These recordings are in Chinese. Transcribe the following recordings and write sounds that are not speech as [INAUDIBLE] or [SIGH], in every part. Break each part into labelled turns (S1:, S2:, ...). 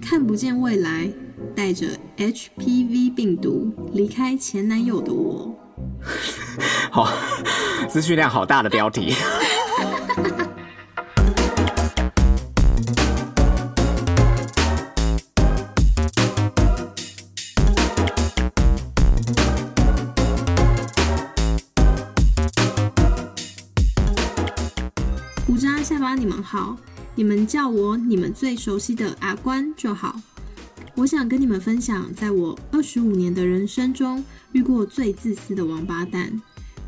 S1: 看不见未来，带着 HPV 病毒离开前男友的我。[LAUGHS]
S2: 好，资讯量好大的标题。
S1: 吴渣下巴，你们好，你们叫我你们最熟悉的阿关就好。我想跟你们分享，在我二十五年的人生中，遇过最自私的王八蛋。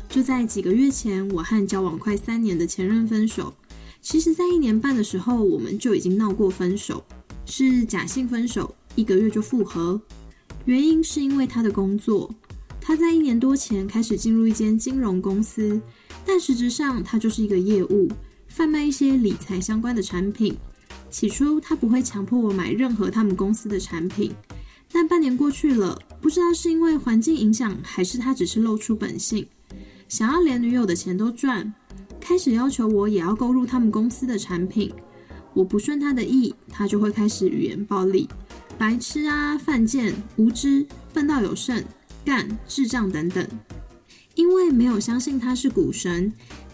S1: 就在几个月前，我和交往快三年的前任分手。其实，在一年半的时候，我们就已经闹过分手，是假性分手，一个月就复合。原因是因为他的工作，他在一年多前开始进入一间金融公司，但实质上他就是一个业务，贩卖一些理财相关的产品。起初，他不会强迫我买任何他们公司的产品，但半年过去了，不知道是因为环境影响，还是他只是露出本性，想要连女友的钱都赚，开始要求我也要购入他们公司的产品。我不顺他的意，他就会开始语言暴力，白痴啊、犯贱、无知、笨到有剩、干、智障等等。因为没有相信他是股神，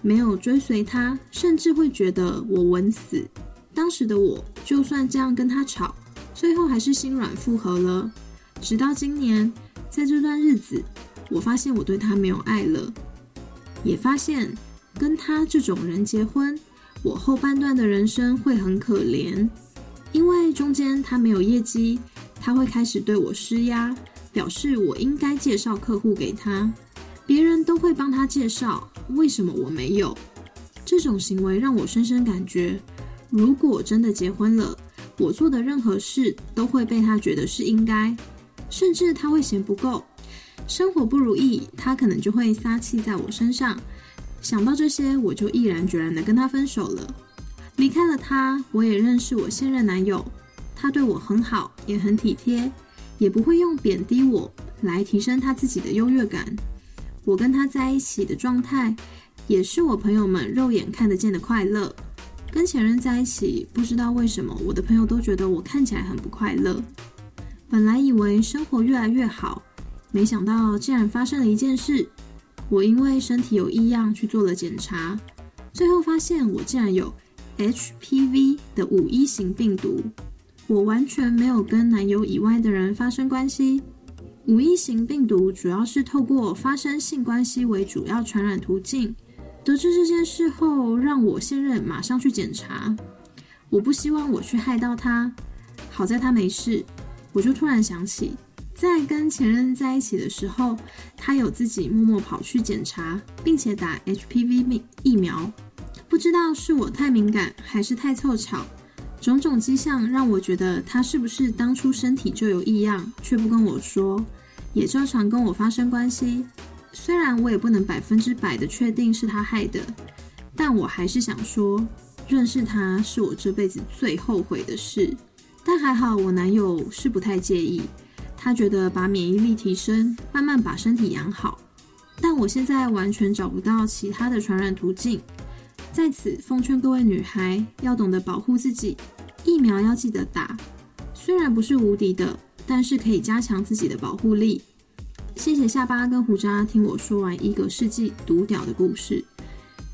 S1: 没有追随他，甚至会觉得我稳死。当时的我，就算这样跟他吵，最后还是心软复合了。直到今年，在这段日子，我发现我对他没有爱了，也发现跟他这种人结婚，我后半段的人生会很可怜，因为中间他没有业绩，他会开始对我施压，表示我应该介绍客户给他，别人都会帮他介绍，为什么我没有？这种行为让我深深感觉。如果真的结婚了，我做的任何事都会被他觉得是应该，甚至他会嫌不够，生活不如意，他可能就会撒气在我身上。想到这些，我就毅然决然的跟他分手了，离开了他。我也认识我现任男友，他对我很好，也很体贴，也不会用贬低我来提升他自己的优越感。我跟他在一起的状态，也是我朋友们肉眼看得见的快乐。跟前任在一起，不知道为什么，我的朋友都觉得我看起来很不快乐。本来以为生活越来越好，没想到竟然发生了一件事。我因为身体有异样去做了检查，最后发现我竟然有 HPV 的五一型病毒。我完全没有跟男友以外的人发生关系。五一型病毒主要是透过发生性关系为主要传染途径。得知这件事后，让我现任马上去检查。我不希望我去害到他，好在他没事。我就突然想起，在跟前任在一起的时候，他有自己默默跑去检查，并且打 HPV 疫苗。不知道是我太敏感，还是太凑巧，种种迹象让我觉得他是不是当初身体就有异样，却不跟我说，也照常跟我发生关系。虽然我也不能百分之百的确定是他害的，但我还是想说，认识他是我这辈子最后悔的事。但还好，我男友是不太介意，他觉得把免疫力提升，慢慢把身体养好。但我现在完全找不到其他的传染途径，在此奉劝各位女孩要懂得保护自己，疫苗要记得打。虽然不是无敌的，但是可以加强自己的保护力。谢谢下巴跟胡渣听我说完一个世纪毒屌的故事，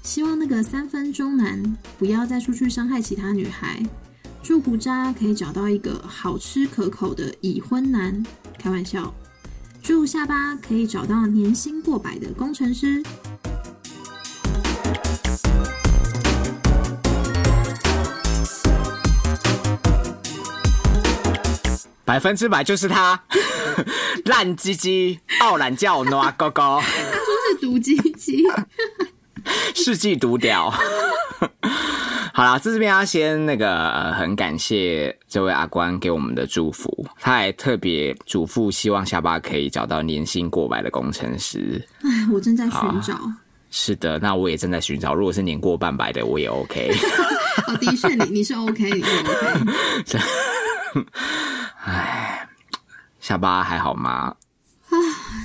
S1: 希望那个三分钟男不要再出去伤害其他女孩。祝胡渣可以找到一个好吃可口的已婚男，开玩笑。祝下巴可以找到年薪过百的工程师。
S2: 百分之百就是他，[LAUGHS] 烂鸡鸡，傲懒叫，挪哥哥。
S1: 他说是毒鸡鸡，
S2: 世纪毒屌。[LAUGHS] 好啦，在这边要先那个很感谢这位阿关给我们的祝福，他还特别嘱咐希望下巴可以找到年薪过百的工程师。
S1: 哎，我正在寻找。
S2: 是的，那我也正在寻找。如果是年过半百的，我也 OK。[LAUGHS]
S1: 哦，的确，你你是 OK，你是 OK。
S2: 唉，下巴还好吗？
S1: 啊，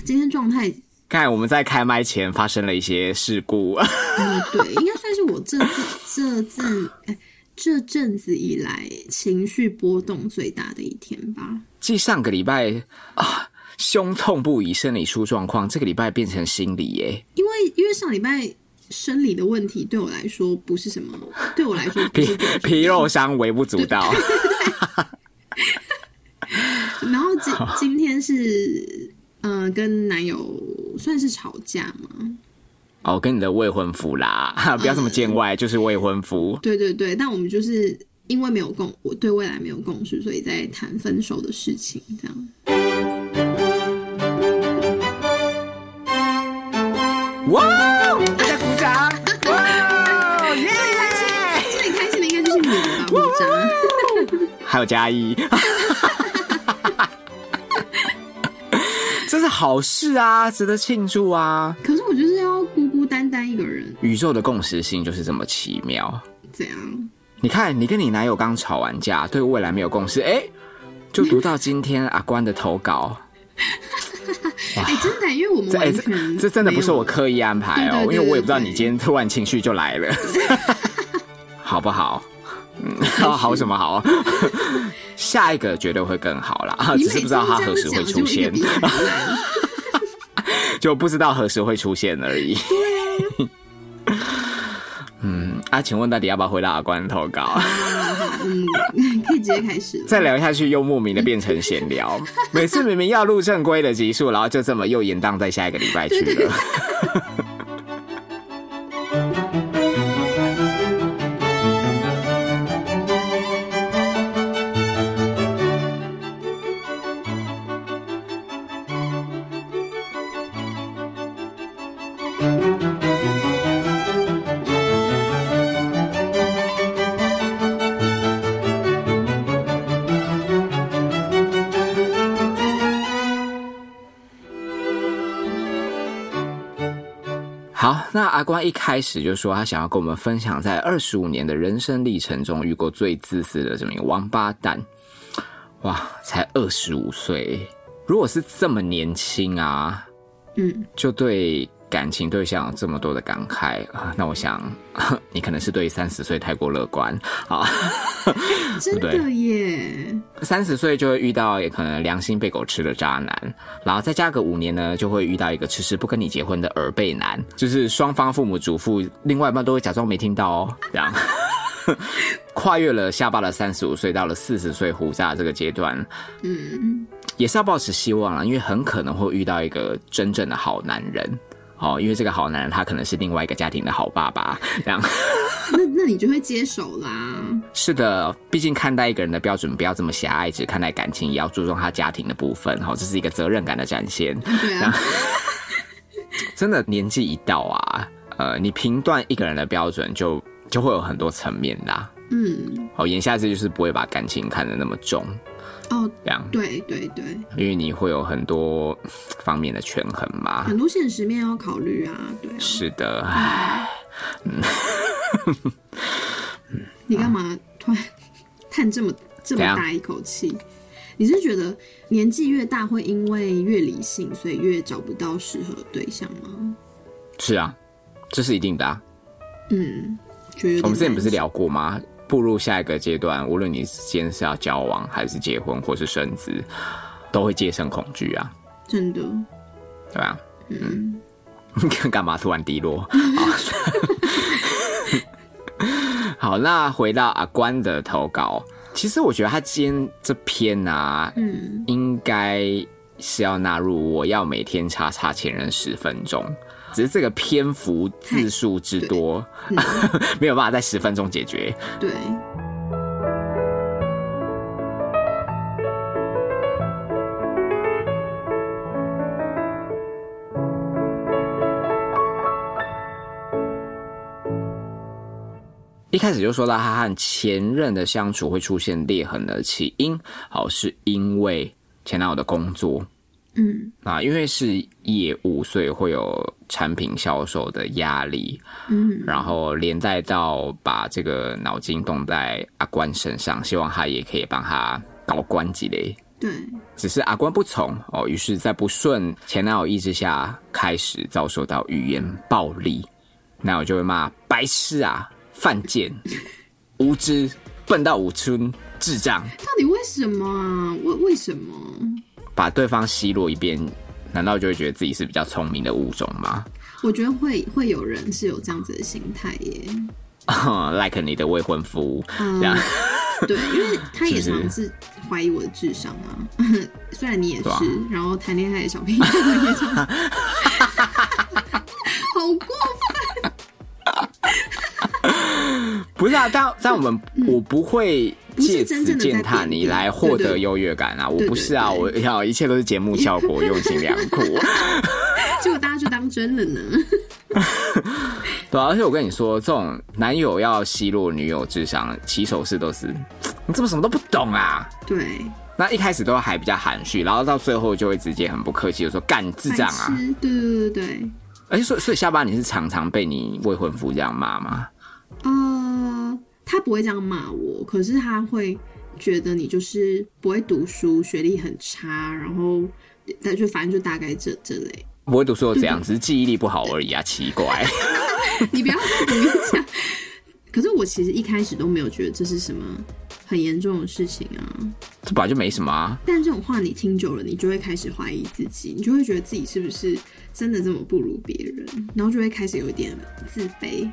S1: 今天状态……
S2: 看来我们在开麦前发生了一些事故。
S1: 嗯，对，应该算是我这次这次哎这阵子以来情绪波动最大的一天吧。
S2: 继上个礼拜啊，胸痛不已，生理出状况，这个礼拜变成心理耶。
S1: 因为因为上礼拜生理的问题对我来说不是什么，对我来说不 [LAUGHS]
S2: 皮皮肉伤微不足道。
S1: 今 [LAUGHS] 今天是呃跟男友算是吵架吗，
S2: 哦，跟你的未婚夫啦，[LAUGHS] 不要这么见外，就是未婚夫。
S1: 对对对，但我们就是因为没有共，我对未来没有共识，所以在谈分手的事情，这样。
S2: 哇，大家鼓掌！[LAUGHS] 哇，耶！
S1: 最开心的应该就是你了吧，木渣。
S2: 还有嘉义，好事啊，值得庆祝啊！
S1: 可是我就是要孤孤单单一个人，
S2: 宇宙的共识性就是这么奇妙。
S1: 怎样？
S2: 你看，你跟你男友刚吵完架，对未来没有共识，哎、就读到今天阿关的投稿，[LAUGHS]
S1: 哎、真的，因为我们
S2: 这哎、
S1: 完
S2: 这真的不是我刻意安排哦，因为我也不知道你今天突然情绪就来了，[LAUGHS] 好不好？嗯，好好什么好？下一个绝对会更好啦，
S1: 你
S2: 只是不知道他何时会出现 [LAUGHS] 就不知道何时会出现而已。
S1: 啊
S2: 嗯，啊，请问到底要不要回到阿关投稿？
S1: 嗯，可以直接开始。
S2: 再聊下去又莫名的变成闲聊，每次明明要录正规的集数，然后就这么又延宕在下一个礼拜去了。阿光一开始就说他想要跟我们分享，在二十五年的人生历程中遇过最自私的这么一个王八蛋。哇，才二十五岁，如果是这么年轻啊，
S1: 嗯，
S2: 就对感情对象有这么多的感慨啊，那我想 [LAUGHS] 你可能是对三十岁太过乐观啊。[LAUGHS]
S1: 真的耶，
S2: 三十岁就会遇到也可能良心被狗吃的渣男，然后再加个五年呢，就会遇到一个迟迟不跟你结婚的耳背男，就是双方父母嘱咐，另外一半都会假装没听到哦，这样。[LAUGHS] 跨越了下巴的三十五岁，到了四十岁胡渣这个阶段，
S1: 嗯，
S2: 也是要保持希望了，因为很可能会遇到一个真正的好男人哦，因为这个好男人他可能是另外一个家庭的好爸爸，[LAUGHS] 这样。
S1: 那那你就会接手啦。
S2: 是的，毕竟看待一个人的标准不要这么狭隘，只看待感情，也要注重他家庭的部分。好，这是一个责任感的展现。
S1: 对啊，[LAUGHS]
S2: 真的年纪一到啊，呃，你评断一个人的标准就就会有很多层面啦。
S1: 嗯，
S2: 哦，言下之意就是不会把感情看得那么重，
S1: 哦，
S2: 这样，
S1: 对对对，
S2: 因为你会有很多方面的权衡嘛。
S1: 很多现实面要考虑啊，对啊。
S2: 是的，唉，
S1: 你干嘛突然叹这么这么大一口气？你是觉得年纪越大会因为越理性，所以越找不到适合的对象吗？
S2: 是啊，这是一定的啊。
S1: 嗯，觉得
S2: 我们之前不是聊过吗？步入下一个阶段，无论你今天是要交往，还是结婚，或是生子，都会接生恐惧啊，
S1: 真的，
S2: 对吧？
S1: 嗯，
S2: 你 [LAUGHS] 看干嘛突然低落？[LAUGHS] 好，[LAUGHS] 好，那回到阿关的投稿，其实我觉得他今天这篇啊，
S1: 嗯，
S2: 应该是要纳入我要每天查查前任十分钟，只是这个篇幅字数之多，[LAUGHS] 没有办法在十分钟解决。
S1: 对，
S2: 一开始就说到他和前任的相处会出现裂痕的起因，好是因为前男友的工作
S1: 嗯
S2: 啊，因为是业务，所以会有产品销售的压力，
S1: 嗯，
S2: 然后连带到把这个脑筋动在阿关身上，希望他也可以帮他搞关几嘞。
S1: 对，
S2: 只是阿关不从哦，于是，在不顺前男友意志下，开始遭受到语言暴力，那我就会骂白痴啊、犯贱，[LAUGHS] 无知，笨到五村，智障，
S1: 到底为什么啊？为为什么？
S2: 把对方奚落一遍，难道就会觉得自己是比较聪明的物种吗
S1: 我觉得会会有人是有这样子的心态耶。[LAUGHS]
S2: like 你的未婚夫
S1: 嗯
S2: 这样，
S1: 对，因为他也 [LAUGHS] 常是怀疑我的智商啊。[LAUGHS] 虽然你也是，
S2: 啊
S1: 然后谈恋爱的小屁孩也常，好过分
S2: 不是啊，但但我们、我不会借此践踏你来获得优越感啊！我不是啊，我要一切都是节目效果，用心良苦。[LAUGHS]
S1: 结果大家就当真了呢。[LAUGHS]
S2: 对啊、而且我跟你说，这种男友要奚落女友智商，起手式都是你怎么什么都不懂啊？
S1: 对，
S2: 那一开始都还比较含蓄，然后到最后就会直接很不客气的说干智障啊！
S1: 对对对对
S2: 而且所以所以下巴你是常常被你未婚夫这样骂吗？
S1: 呃，他不会这样骂我，可是他会觉得你就是不会读书，学历很差，然后他就反正就大概这这类。
S2: 不会读书又怎样？只是记忆力不好而已啊！奇怪，[LAUGHS]
S1: 你不要再鼓励讲。可是我其实一开始都没有觉得这是什么很严重的事情啊。
S2: 这本来就没什么啊。
S1: 但这种话你听久了，你就会开始怀疑自己，你就会觉得自己是不是真的这么不如别人，然后就会开始有一点自卑。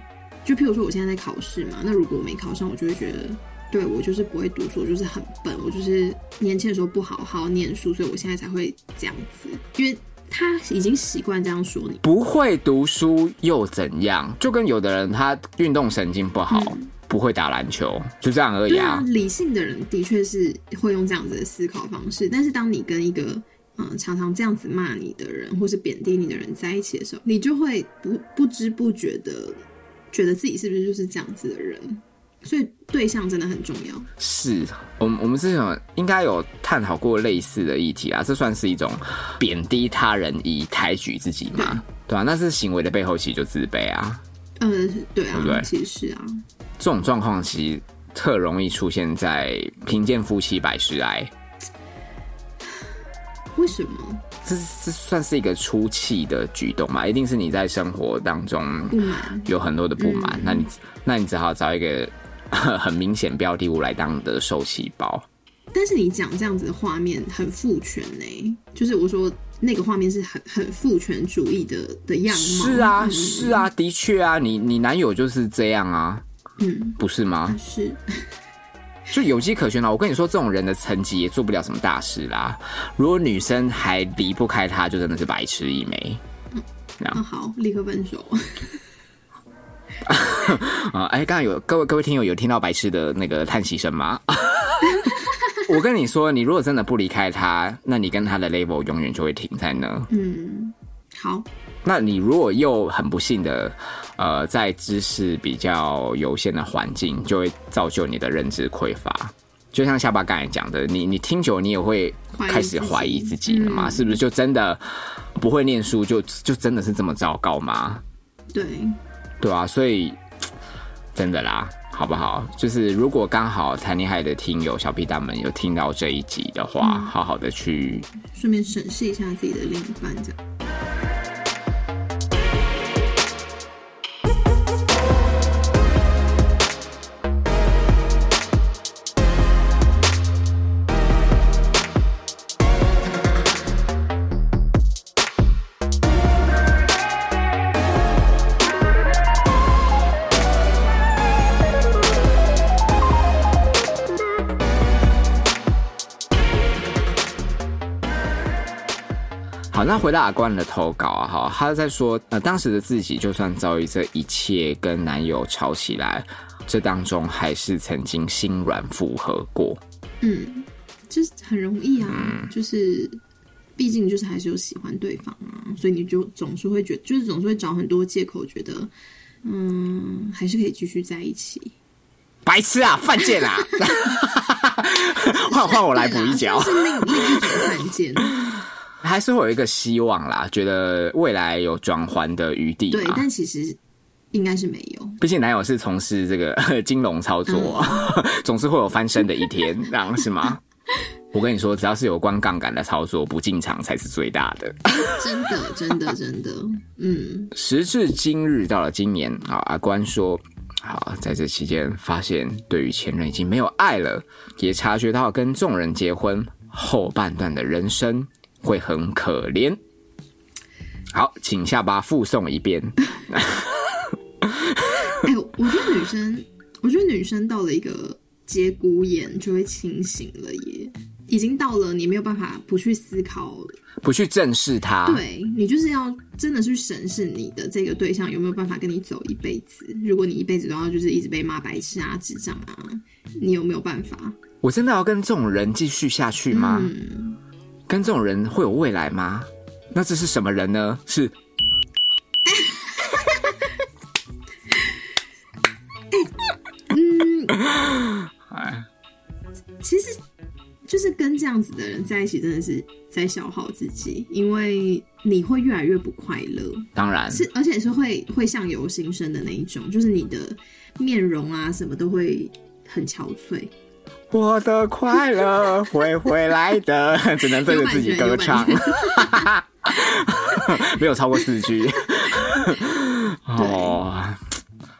S1: 就譬如说，我现在在考试嘛，那如果我没考上，我就会觉得，对我就是不会读书，我就是很笨，我就是年轻的时候不好好念书，所以我现在才会这样子。因为他已经习惯这样说你，
S2: 不会读书又怎样？就跟有的人他运动神经不好，不会打篮球，就这样而已
S1: 啊
S2: 啊。，
S1: 理性的人的确是会用这样子的思考方式，但是当你跟一个嗯常常这样子骂你的人，或是贬低你的人在一起的时候，你就会不不知不觉的觉得自己是不是就是这样子的人，所以对象真的很重要。
S2: 是我们我们之前应该有探讨过类似的议题啊，这算是一种贬低他人以抬举自己嘛？对啊，那是行为的背后其实就自卑啊。
S1: 呃，对啊，
S2: 对不对
S1: 其实是啊，
S2: 这种状况其实特容易出现在贫贱夫妻百事哀，
S1: 为什么
S2: 这这算是一个出气的举动嘛？一定是你在生活当中？有很多的不满，那你那你只好找一个很明显标的物来当你的受气包。
S1: 但是你讲这样子的画面很父权呢、就是我说那个画面是很很父权主义的的样貌。
S2: 是啊，
S1: 嗯
S2: 是啊，的确啊，你你男友就是这样啊，
S1: 嗯，
S2: 不是吗？
S1: 是。
S2: 就有迹可循了。我跟你说，这种人的层级也做不了什么大事啦。如果女生还离不开他，就真的是白痴一枚。
S1: 啊，好，立刻分手。
S2: 啊，[LAUGHS] 哎、刚刚有各位各位听友有听到白痴的那个叹息声吗？[LAUGHS] 我跟你说，你如果真的不离开他，那你跟他的 level 永远就会停在那。
S1: 嗯，好，
S2: 那你如果又很不幸的，呃，在知识比较有限的环境，就会造就你的认知匮乏。就像下巴刚才讲的，你你听久，你也会开始怀疑自己了嘛？
S1: 嗯
S2: 是不是就真的不会念书就，就真的是这么糟糕吗？
S1: 对，
S2: 对啊，所以真的啦，好不好？就是如果刚好谈恋爱的听友小屁蛋们有听到这一集的话，好好的去
S1: 顺便审视一下自己的另一半，这样。
S2: 那回到阿冠的投稿啊，哈，他在说，呃，当时的自己就算遭遇这一切，跟男友吵起来，这当中还是曾经心软复合过。
S1: 嗯，就是很容易啊，
S2: 嗯
S1: 就是毕竟就是还是有喜欢对方啊，所以你就总是会觉就是总是会找很多借口，觉得嗯，还是可以继续在一起。
S2: 白痴啊，犯贱啊！[LAUGHS] [LAUGHS] [LAUGHS] 换换我来补一脚
S1: 是另另一种犯贱。
S2: 还是会有一个希望啦，觉得未来有转圜的余地
S1: 对，但其实应该是没有。
S2: 毕竟男友是从事这个 [LAUGHS] 金融操作，[LAUGHS] 总是会有翻身的一天，这样是吗？[LAUGHS] 我跟你说，只要是有关杠杆的操作，不进场才是最大的。
S1: 真的，真的，真的，嗯，
S2: 时至今日，到了今年啊，阿关说，好，在这期间发现对于前任已经没有爱了，也察觉到跟众人结婚后半段的人生会很可怜。好，请下巴附送一遍。[LAUGHS]
S1: 哎、我觉得女生，我觉得女生到了一个节骨眼就会清醒了耶，已经到了你没有办法不去思考，
S2: 不去正视它，
S1: 对你就是要真的去审视你的这个对象有没有办法跟你走一辈子。如果你一辈子都要就是一直被骂白痴啊、智障啊，你有没有办法？
S2: 我真的要跟这种人继续下去吗？跟这种人会有未来吗？那这是什么人呢？是嗯
S1: 其实就是跟这样子的人在一起，真的是在消耗自己，因为你会越来越不快乐。
S2: 当然
S1: 是，而且是会会相由心生的那一种，就是你的面容啊什么都会很憔悴。
S2: 我的快乐会回来的，[LAUGHS] 只能对着自己歌唱，[LAUGHS] 没有超过四句。[LAUGHS] 哦，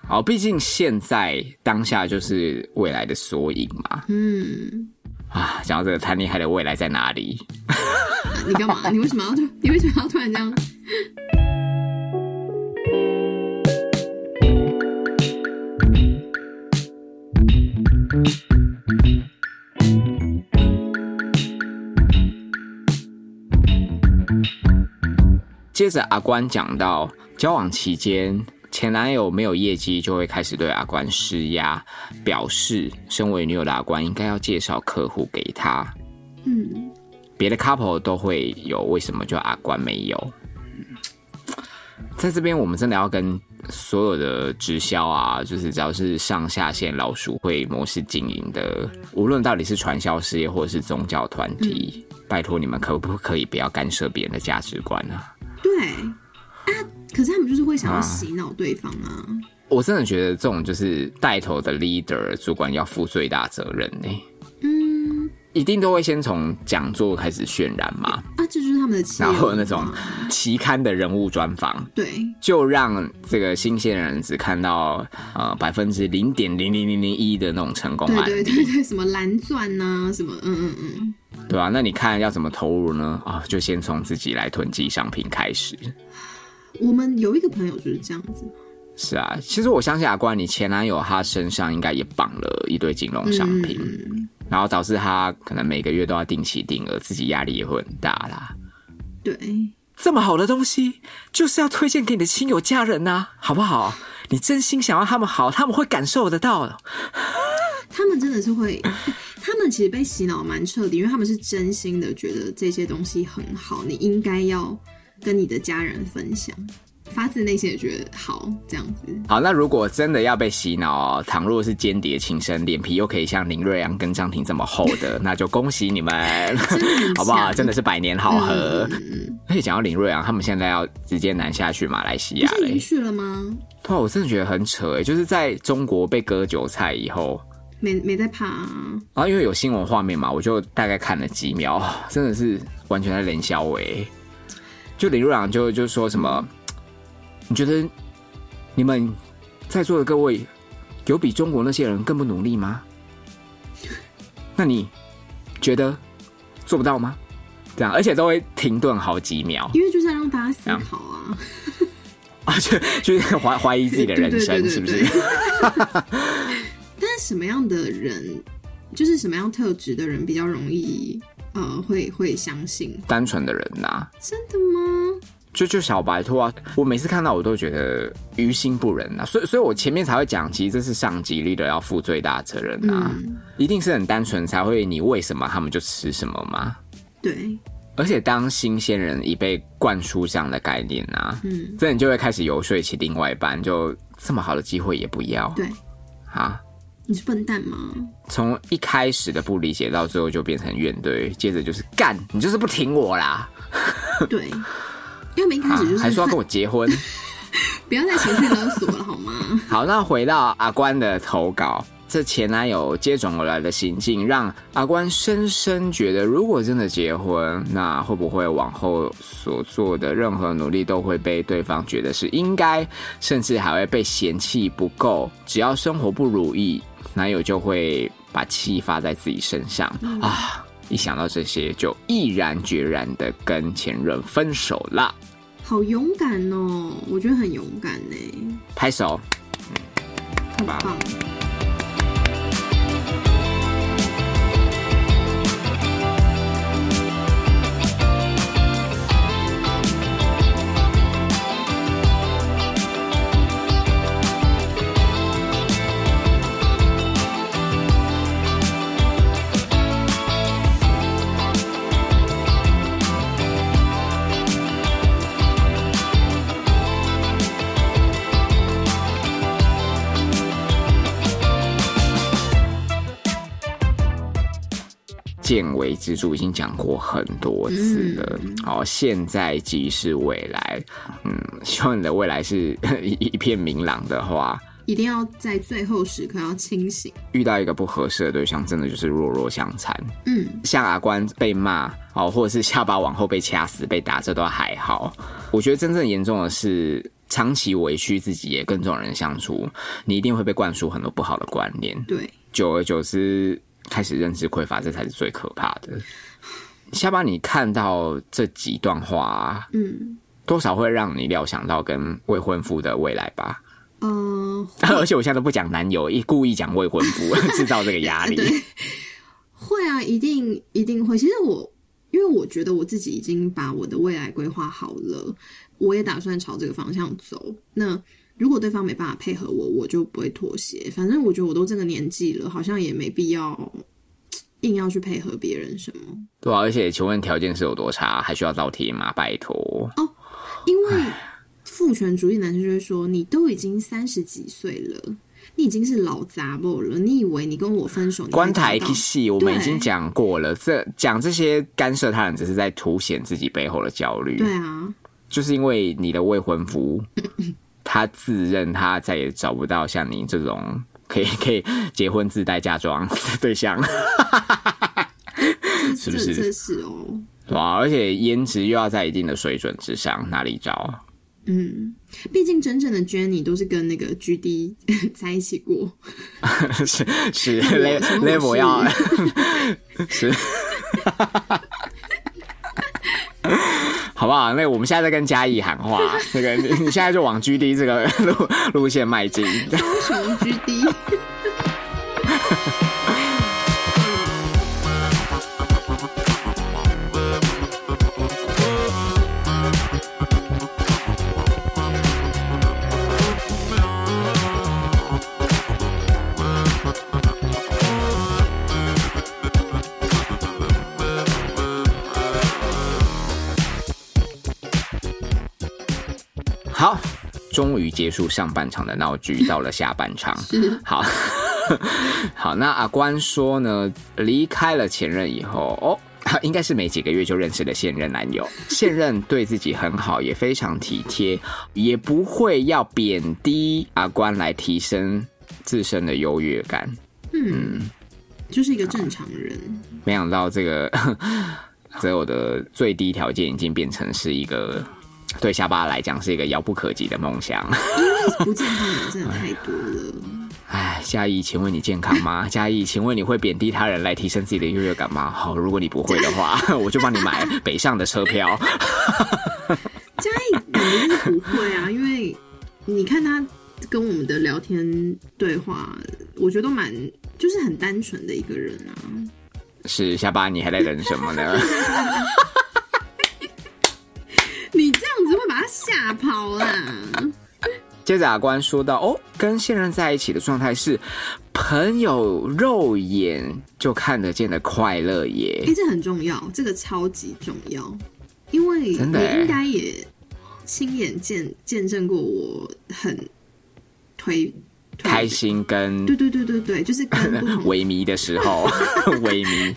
S2: 好，毕竟现在当下就是未来的缩影嘛。
S1: 嗯，
S2: 啊，讲到这个谈恋爱的未来在哪里？
S1: 你干嘛？你为什么要突？你为什么要突然这样？
S2: 接着阿关讲到，交往期间前男友没有业绩，就会开始对阿关施压，表示身为女友的阿关应该要介绍客户给他。
S1: 嗯，
S2: 别的 couple 都会有，为什么就阿关没有？在这边，我们真的要跟所有的直销啊，就是只要是上下线老鼠会模式经营的，无论到底是传销事业或者是宗教团体，拜托你们可不可以不要干涉别人的价值观啊？
S1: 对。啊，可是他们就是会想要洗脑对方啊。
S2: 我真的觉得这种就是带头的 leader 主管要负最大责任呢、
S1: 嗯。
S2: 一定都会先从讲座开始渲染嘛，
S1: 他们的企业
S2: 然后那种期刊的人物专访，
S1: 对。
S2: 就让这个新鲜人只看到呃百分之零点零零零零一的那种成功
S1: 对
S2: 案例，
S1: 对对对，什么蓝钻呐、什么嗯嗯嗯，
S2: 对啊、那你看要怎么投入呢？啊，就先从自己来囤积商品开始。
S1: 我们有一个朋友就是这样子，
S2: 是啊，其实我相信阿关，你前男友他身上应该也绑了一堆金融商品，
S1: 嗯，
S2: 然后导致他可能每个月都要定期定额，自己压力也会很大啦。
S1: 对，
S2: 这么好的东西，就是要推荐给你的亲友家人呐、好不好？你真心想要他们好，他们会感受得到的。
S1: 他们真的是会，他们其实被洗脑蛮彻底，因为他们是真心的觉得这些东西很好，你应该要跟你的家人分享，发自内心的觉得好这样子。
S2: 好，那如果真的要被洗脑，倘若是间谍情深，脸皮又可以像林瑞阳跟张庭这么厚的，那就恭喜你们，[LAUGHS] 好不好？真的是百年好合。
S1: 嗯嗯，
S2: 而且讲到林瑞阳，他们现在要直接南下去马来西亚嘞
S1: 不是已经。去了吗？
S2: 对啊，我真的觉得很扯哎，就是在中国被割韭菜以后，
S1: 没没在怕、啊，
S2: 然后因为有新闻画面嘛，我就大概看了几秒，哦真的是完全在冷笑伟。就林瑞阳就就说什么，你觉得你们在座的各位有比中国那些人更不努力吗？那你觉得做不到吗？这样，而且都会停顿好几秒
S1: 因为就是要让大家思考啊。
S2: 啊，[LAUGHS] 就就是怀怀疑自己的人生，是不是？[LAUGHS]
S1: 但是什么样的人，就是什么样特质的人比较容易呃会会相信？
S2: 单纯的人呐、
S1: 真的吗？
S2: 就就小白兔啊，我每次看到我都觉得于心不忍啊，所以所以我前面才会讲，其实这是上级 leader 要负最大责任啊，
S1: 嗯，
S2: 一定是很单纯才会你为什么他们就吃什么吗。
S1: 对，
S2: 而且当新鲜人已被灌输这样的概念啊，
S1: 嗯，
S2: 这你就会开始游说起另外一半，就这么好的机会也不要。
S1: 对，
S2: 啊。
S1: 你是笨蛋吗？
S2: 从一开始的不理解到最后就变成怨怼，接着就是干，你就是不听我啦，[LAUGHS]
S1: 对，因为我们一开
S2: 啊
S1: 始就是、
S2: 还说要跟我结婚。[LAUGHS]
S1: 不要再情绪勒索了好吗？[LAUGHS]
S2: 好，那回到阿关的投稿，这前男友接踵而来的行径，让阿关深深觉得，如果真的结婚，那会不会往后所做的任何努力都会被对方觉得是应该，甚至还会被嫌弃不够？只要生活不如意，男友就会把气发在自己身上啊！一想到这些，就毅然决然的跟前任分手了。
S1: 好勇敢哦，我觉得很勇敢呢。
S2: 拍手，
S1: 很棒。
S2: 见微知著已经讲过很多次了，好，现在即是未来，嗯，希望你的未来是 [LAUGHS] 一一片明朗的话，
S1: 一定要在最后时刻要清醒。
S2: 遇到一个不合适的对象，真的就是弱弱相残。
S1: 嗯，
S2: 像阿关被骂哦，或者是下巴往后被掐死、被打，这都还好。我觉得真正严重的是长期委屈自己，也跟这种人相处，你一定会被灌输很多不好的观念。
S1: 对，
S2: 久而久之。开始认知匮乏，这才是最可怕的。下巴，你看到这几段话，
S1: 嗯，
S2: 多少会让你料想到跟未婚夫的未来吧？
S1: 嗯，[LAUGHS]
S2: 而且我现在都不讲男友，一故意讲未婚夫，[LAUGHS] 制造这个压力。
S1: 会啊，一定一定会。其实我，因为我觉得我自己已经把我的未来规划好了，我也打算朝这个方向走。那。如果对方没办法配合我，我就不会妥协。反正我觉得我都这个年纪了，好像也没必要 [TSK] 硬要去配合别人什么。
S2: 对啊，而且请问条件是有多差，还需要倒贴吗？拜托。
S1: 哦，因为父权主义男生就会说，你都已经三十几岁了，你已经是老杂货了。你以为你跟我分手？
S2: 关台戏我们已经讲过了，这讲这些干涉他人，只是在凸显自己背后的焦虑。
S1: 对啊，
S2: 就是因为你的未婚夫。[LAUGHS] 他自认他再也找不到像你这种可以可以结婚自带嫁妆的对象，是不是？
S1: 是哦，
S2: 哇！而且颜值又要在一定的水准之上，哪里找？
S1: 嗯，毕竟真正的 Jenny 都是跟那个 GD [LAUGHS] 在一起过，
S2: 是是 level 要是。[LAUGHS] [LAUGHS] 好不好？那我们现在在跟嘉义喊话，[LAUGHS] 那个你你现在就往 G D 这个路路线迈进。
S1: 高雄 G D。[LAUGHS]
S2: 终于结束上半场的闹剧，到了下半场。好 [LAUGHS] 好，那阿关说呢，离开了前任以后，哦，[LAUGHS] 应该是没几个月就认识了现任男友。[LAUGHS] 现任对自己很好，也非常体贴，也不会要贬低阿关来提升自身的优越感。
S1: 嗯，就是一个正常人。
S2: 没想到这个择偶的最低条件已经变成是一个。对下巴来讲是一个遥不可及的梦想，[LAUGHS]
S1: 因为不健康的人真的太多了。[LAUGHS]
S2: 哎，嘉义，请问你健康吗？嘉义，请问你会贬低他人来提升自己的优越感吗？好，如果你不会的话，[LAUGHS] 我就帮你买北上的车票。
S1: 嘉义肯定是不会啊，因为你看他跟我们的聊天对话，我觉得都蛮就是很单纯的一个人啊。
S2: 是下巴，你还在等什么呢？
S1: 吓跑啦。
S2: 接着阿关说到：“哦，跟现任在一起的状态是朋友肉眼就看得见的快乐耶。
S1: 哎，这很重要，这个超级重要，因为你应该也亲眼见见证过我很推
S2: 开心跟
S1: 对对对对对，就是跟 [LAUGHS]
S2: 萎靡的时候，[LAUGHS] 萎靡，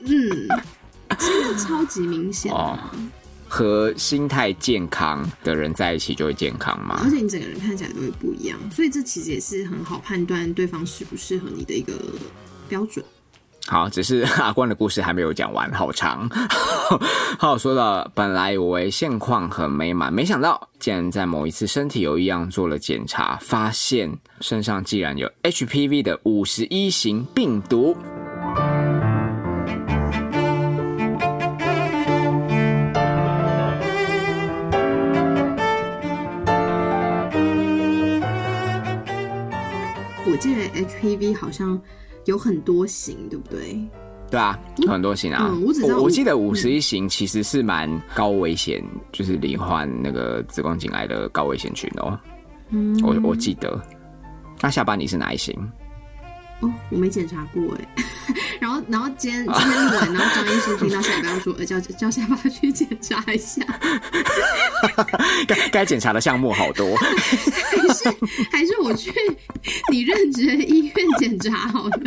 S1: 嗯，真的超级明显。”
S2: 和心态健康的人在一起就会健康吗？
S1: 而且你整个人看起来都会不一样，所以这其实也是很好判断对方适不适合你的一个标准。
S2: 好，只是阿关的故事还没有讲完，好长。[LAUGHS] 好，说到本来以为现况很美满，没想到竟然在某一次身体有异样做了检查，发现身上竟然有 HPV 的五十一型病毒。
S1: 我记得 HPV 好像有很多型，对不对？
S2: 对啊，有很多型啊。
S1: 嗯我只知道
S2: 我记得五十一型其实是蛮高危险，就是罹患那个子宫颈癌的高危险群哦。
S1: 嗯，
S2: 我我记得。那下巴你是哪一型？
S1: 哦，我没检查过哎。[LAUGHS] 然后，然后今天今天录完，然后张医生听到下巴说，呃，叫叫下巴去检查一下，[LAUGHS]
S2: 该该检查的项目好多。
S1: 还是还是我去你任职的医院检查好了，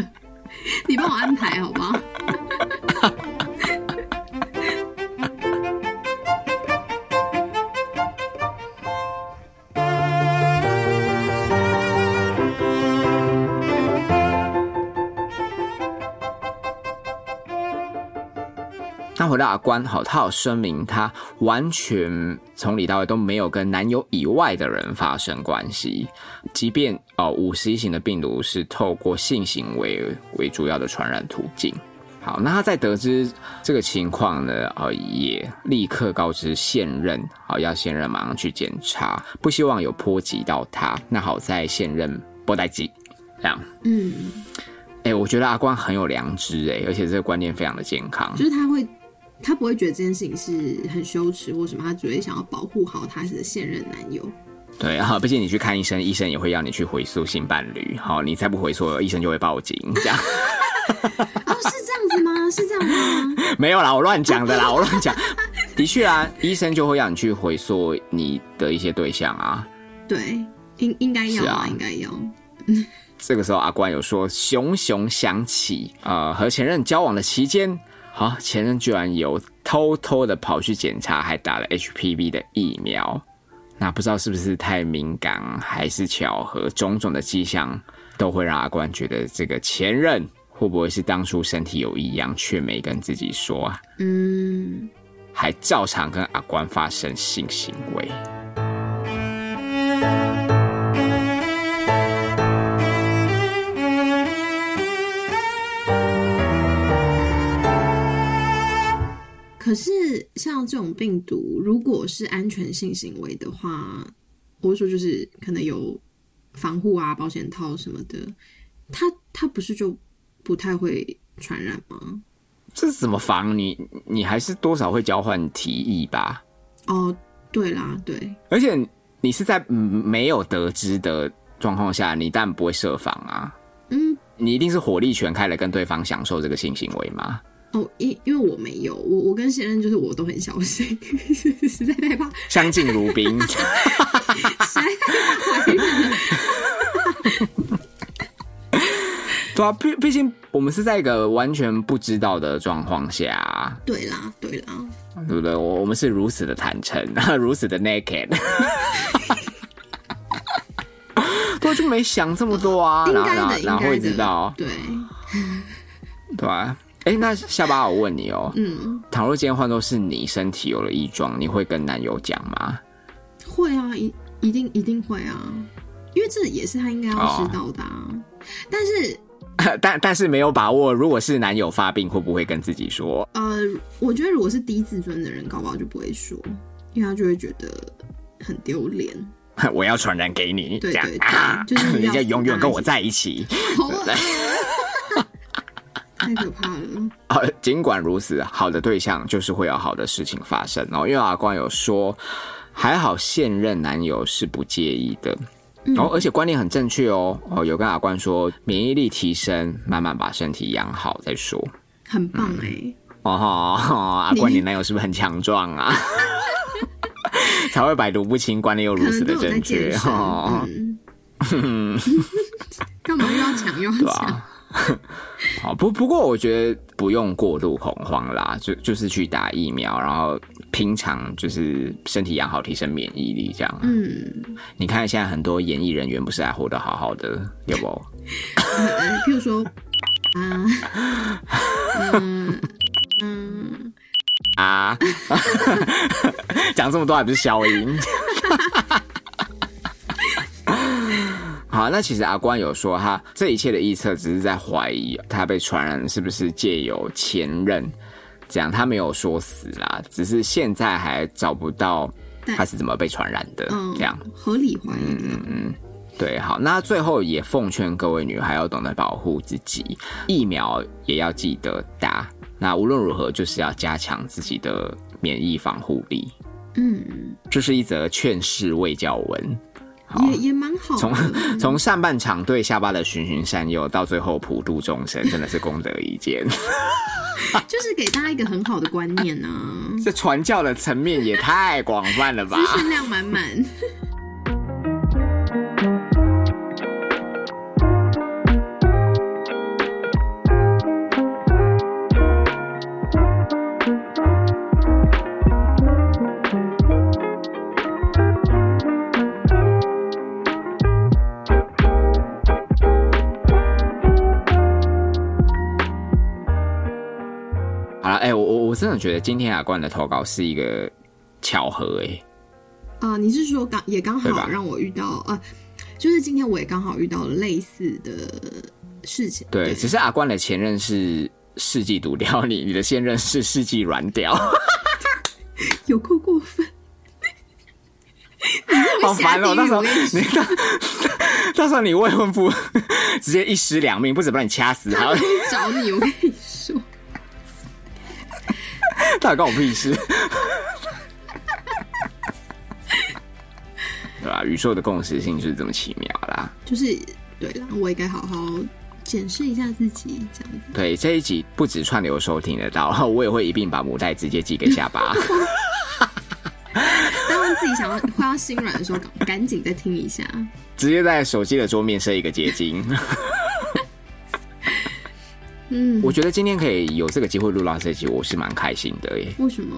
S1: 你帮我安排好不好？
S2: 那回到阿关，好，他有声明，他完全从里到外都没有跟男友以外的人发生关系，即便哦五十一型的病毒是透过性行为为主要的传染途径。好，那他在得知这个情况呢，呃，也立刻告知现任，好，要现任马上去检查，不希望有波及到他。那好在现任波代基，这样，
S1: 嗯，
S2: 哎、我觉得阿关很有良知，哎，而且这个观念非常的健康。
S1: 就是他会，他不会觉得这件事情是很羞耻或什么，他只会想要保护好他的现任男友。
S2: 对啊，毕竟你去看医生，医生也会要你去回溯性伴侣，好，你再不回溯，医生就会报警，这样 [LAUGHS]
S1: 哦，是这样子吗？是这样吗？[LAUGHS]
S2: 没有啦，我乱讲的啦，我乱讲。[LAUGHS] 的确啊，医生就会让你去回溯你的一些对象啊。
S1: 对，应应该要
S2: 是啊
S1: 应该要。
S2: 这个时候阿关有说，熊熊想起，呃，和前任交往的期间，好、前任居然有偷偷的跑去检查，还打了 HPV 的疫苗。那不知道是不是太敏感，还是巧合，种种的迹象都会让阿关觉得这个前任会不会是当初身体有异样，却没跟自己说啊，
S1: 嗯，
S2: 还照常跟阿关发生性行为。
S1: 可是像这种病毒，如果是安全性行为的话，我说就是可能有防护啊、保险套什么的，它它不是就不太会传染吗？
S2: 这是怎么防？你你还是多少会交换提议吧？
S1: 哦，对啦，对，
S2: 而且你是在嗯没有得知的状况下，你当然不会设防啊。
S1: 嗯，
S2: 你一定是火力全开的跟对方享受这个性行为吗？
S1: 哦，因因为我没有，我我跟现任就是我都很小心，[LAUGHS] 实在太怕，
S2: 相敬如宾。[LAUGHS]
S1: 实在太怕怀孕了。
S2: 对啊，毕毕竟我们是在一个完全不知道的状况下，
S1: 对啦，对啦，
S2: 对不对？我我们是如此的坦诚，如此的 naked。[LAUGHS] 对，就没想这么多啊，
S1: 应
S2: 哪
S1: 该的，应该的，
S2: 知道？
S1: 对，
S2: 对吧、哎、那下巴我问你哦、
S1: 嗯，
S2: 倘若今天换作是你身体有了异状，你会跟男友讲吗？
S1: 会啊，一一定一定会啊，因为这也是他应该要知道的、啊。但是 [LAUGHS]
S2: 但但是没有把握，如果是男友发病，会不会跟自己说？
S1: 呃，我觉得如果是低自尊的人，搞不好就不会说，因为他就会觉得很丢脸。[LAUGHS]
S2: 我要传染给你，
S1: 对对对
S2: 啊，
S1: 就是 [LAUGHS]
S2: 你要
S1: 要死
S2: 永远跟我在一起。
S1: 太可怕了。
S2: 好，[LAUGHS] 尽管如此，好的对象就是会有好的事情发生哦。因为阿光有说，还好现任男友是不介意的。哦，而且观念很正确哦。哦，有跟阿关说，免疫力提升，慢慢把身体养好再说。
S1: 很棒哎、
S2: 哦吼，阿关，你男友是不是很强壮啊？[LAUGHS] 才会百毒不侵，观念又如此的正确
S1: 健身。
S2: 哦。
S1: 嗯，[LAUGHS] 干嘛又要抢又要抢？[LAUGHS]
S2: 好，不不过我觉得不用过度恐慌啦，就就是去打疫苗，然后平常就是身体养好，提升免疫力这样。
S1: 嗯，
S2: 你看现在很多演艺人员不是还活得好好的，有不？
S1: 呃 [LAUGHS] 譬如说啊，嗯嗯，
S2: 啊，[LAUGHS] 讲这么多还不是消音？好，那其实阿关有说，他这一切的臆测只是在怀疑他被传染是不是借由前任，这样他没有说死啦，只是现在还找不到他是怎么被传染的，
S1: 嗯，
S2: 这样
S1: 合理怀疑。
S2: 嗯嗯，对，好，那最后也奉劝各位女孩要懂得保护自己，疫苗也要记得打。那无论如何，就是要加强自己的免疫防护力。
S1: 嗯，
S2: 这是一则劝世卫教文。好
S1: 也也蛮好
S2: 从。从上半场对下巴的循循善诱，到最后普度众生，真的是功德一件。[LAUGHS]
S1: 就是给大家一个很好的观念呢、[LAUGHS]
S2: 这传教的层面也太广泛了吧？
S1: 资讯量满满。
S2: 得今天阿冠的投稿是一个巧合、哎。
S1: 啊、你是说刚也刚好让我遇到啊、就是今天我也刚好遇到了类似的事情。
S2: 对，只是阿冠的前任是世纪毒雕你，你的现任是世纪软屌，[LAUGHS]
S1: 有够过分。
S2: 好烦哦！那时候
S1: 你说
S2: 你到到时候你未婚夫 [LAUGHS] 直接一尸两命，不止把你掐死，还要
S1: 找你，我跟你说，[LAUGHS]
S2: 到底关我屁事？[LAUGHS] 对吧？宇宙的共识性就是这么奇妙啦。
S1: 就是对啦，我也该好好检视一下自己，这样子。
S2: 对这一集不止串流收听得到，我也会一并把母带直接寄给下巴。[LAUGHS]
S1: 当然自己想要快要心软的时候，赶赶紧再听一下。
S2: 直接在手机的桌面设一个结晶。
S1: 嗯，
S2: 我觉得今天可以有这个机会录到这集，我是蛮开心的耶。
S1: 为什么？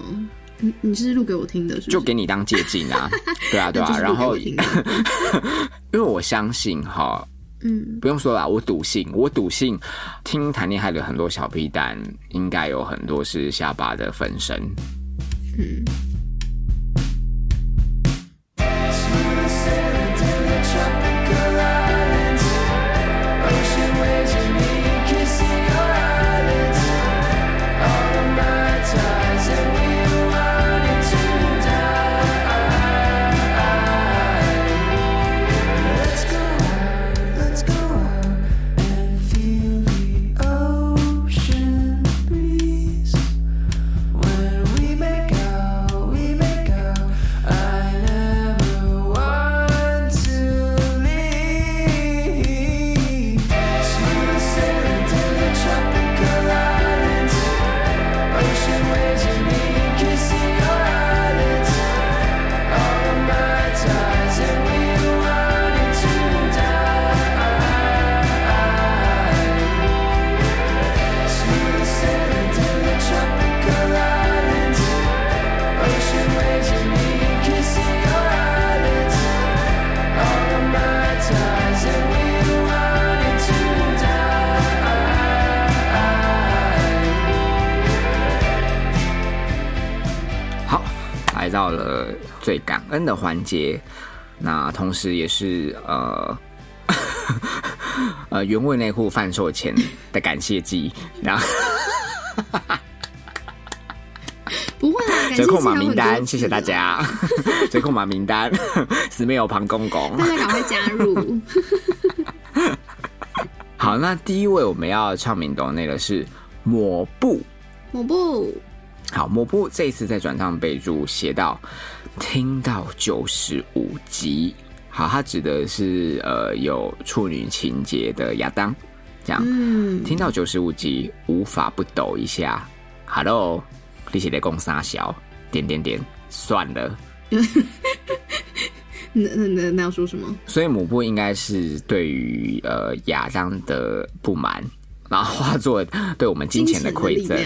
S1: 你你是录给我听的是是？
S2: 就给你当借镜啊，[LAUGHS] 对啊，对啊。然后，[LAUGHS] 因为我相信哈，
S1: 嗯，
S2: 不用说了，我笃信，我笃信，听谈恋爱的很多小屁蛋，应该有很多是下巴的分身。
S1: 嗯，
S2: 到了最感恩的环节，那同时也是呃 [LAUGHS] 呃原味内裤贩售前的感谢季，然后 [LAUGHS]
S1: 不会啊，[LAUGHS]
S2: 折扣码名单，
S1: 次
S2: 谢谢大，家，折扣码名单，死没有庞公公。
S1: 大家赶快加入。
S2: 好，那第一位我们要唱名抖内的是抹布。
S1: 抹布，
S2: 好，抹布这一次在转账备注写到听到九十五集，好，它指的是呃有处女情节的亚当，这样、
S1: 嗯，
S2: 听到九十五集无法不抖一下，Hello，你写的公傻小点点点，算了，[LAUGHS]
S1: 那那那那要说什么？
S2: 所以抹布应该是对于呃亚当的不满，然后化作对我们金钱的馈赠。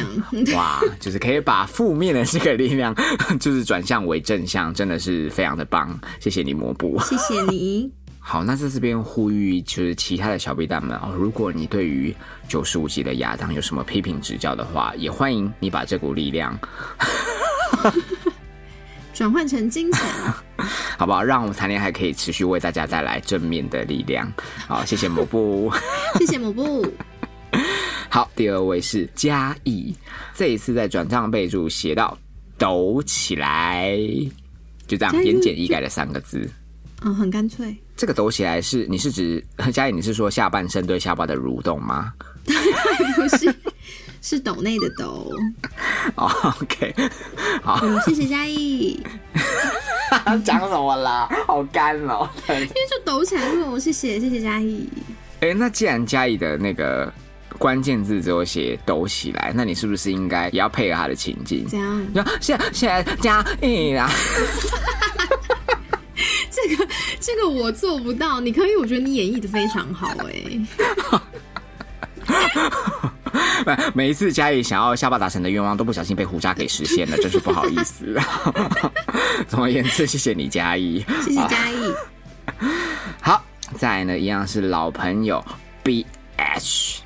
S2: 哇，就是可以把负面的这个力量，[LAUGHS] 就是转向为正向，真的是非常的棒。谢谢你，抹布。
S1: 谢谢你。[LAUGHS]
S2: 好，那在这边呼吁，就是其他的小 B 蛋们哦，如果你对于九十五集的亚当有什么批评指教的话，也欢迎你把这股力量，[LAUGHS]
S1: 转换成金钱，
S2: 好不好？让我们谈恋爱可以持续为大家带来正面的力量。好，谢谢抹布。
S1: 谢谢抹布。
S2: 好，第二位是嘉义，这一次在转账备注写到“抖起来”，就这样言简意赅的三个字。
S1: 嗯，很干脆。
S2: 这个抖起来是你是指嘉义？你是说下半身对下巴的蠕动吗？[LAUGHS]
S1: 不是，[LAUGHS] 是抖内的抖。
S2: 哦，OK，
S1: 嗯，谢谢嘉义，因 [LAUGHS]
S2: 讲什么啦？好干哦。
S1: 因为就抖起来我。谢谢，谢谢嘉义。
S2: 哎、那既然嘉义的那个关键字只有写抖起来，那你是不是应该也要配合他的情境？
S1: 怎样？
S2: 现在现在嘉义啦，
S1: 这个这个我做不到，你可以，我觉得你演绎的非常好哎、[LAUGHS]
S2: 每一次嘉义想要下巴达成的愿望，都不小心被胡渣给实现了，真是不好意思。总而言之，谢谢你嘉义。
S1: 谢谢嘉义。[LAUGHS]
S2: 好，再来呢，一样是老朋友 B H。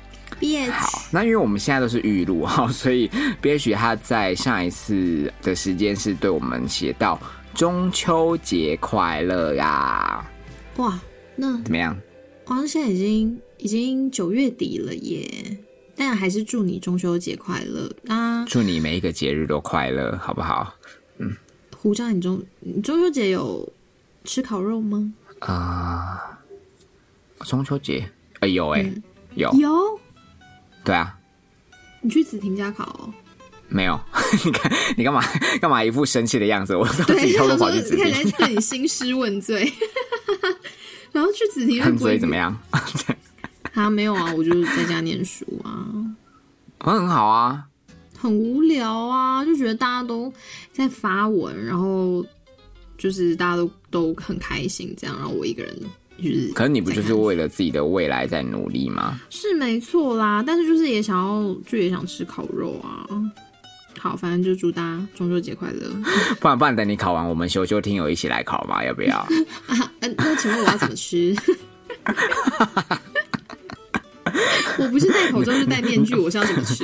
S2: 好，那因为我们现在都是预录哈，[LAUGHS] 所以 B H 他在上一次的时间是对我们写到中秋节快乐呀，
S1: 哇，那
S2: 怎么样？
S1: 好像现在已经已经九月底了耶，但还是祝你中秋节快乐啊！
S2: 祝你每一个节日都快乐，好不好？
S1: 嗯胡椒，你中你中秋节有吃烤肉吗？
S2: 啊、中秋节，哎、有哎、有，
S1: 有，
S2: 对啊，
S1: 你去子婷家考、哦。
S2: 没有，[LAUGHS] 你看你干嘛干嘛一副生气的样子？我都自
S1: 对，
S2: 己偷偷跑去指
S1: 看起来
S2: 定，
S1: 对你兴师问罪，[LAUGHS] 然后去子婷
S2: 恨所以怎么？样？[LAUGHS]
S1: 啊，没有啊，我就是在家念书啊，
S2: 哦很好啊，
S1: 很无聊啊，就觉得大家都在发文，然后就是大家都都很开心这样，然后我一个人就是，
S2: 可是你不就是为了自己的未来在努力吗？
S1: 是没错啦，但是就是也想要，就也想吃烤肉啊。好，反正就祝大家中秋节快乐 [LAUGHS]
S2: 不然不然等你考完，我们修修听友一起来考嘛？要不要？
S1: 啊！[LAUGHS] 呃那请问我要怎么吃？[LAUGHS] 我不是戴口罩，是戴面具，我是要怎么吃？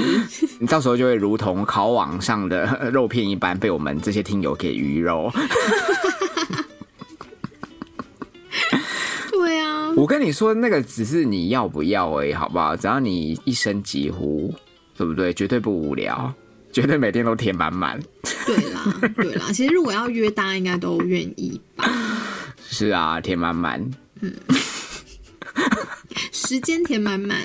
S2: 你到时候就会如同烤网上的呃肉片一般，被我们这些听友给鱼肉。我跟你说，那个只是你要不要而已，好不好？只要你一声疾呼，对不对？绝对不无聊，绝对每天都填满满。
S1: 对啦，对啦。其实如果要约，大家应该都愿意吧？[LAUGHS]
S2: 是啊，填满满。
S1: 时间填满满。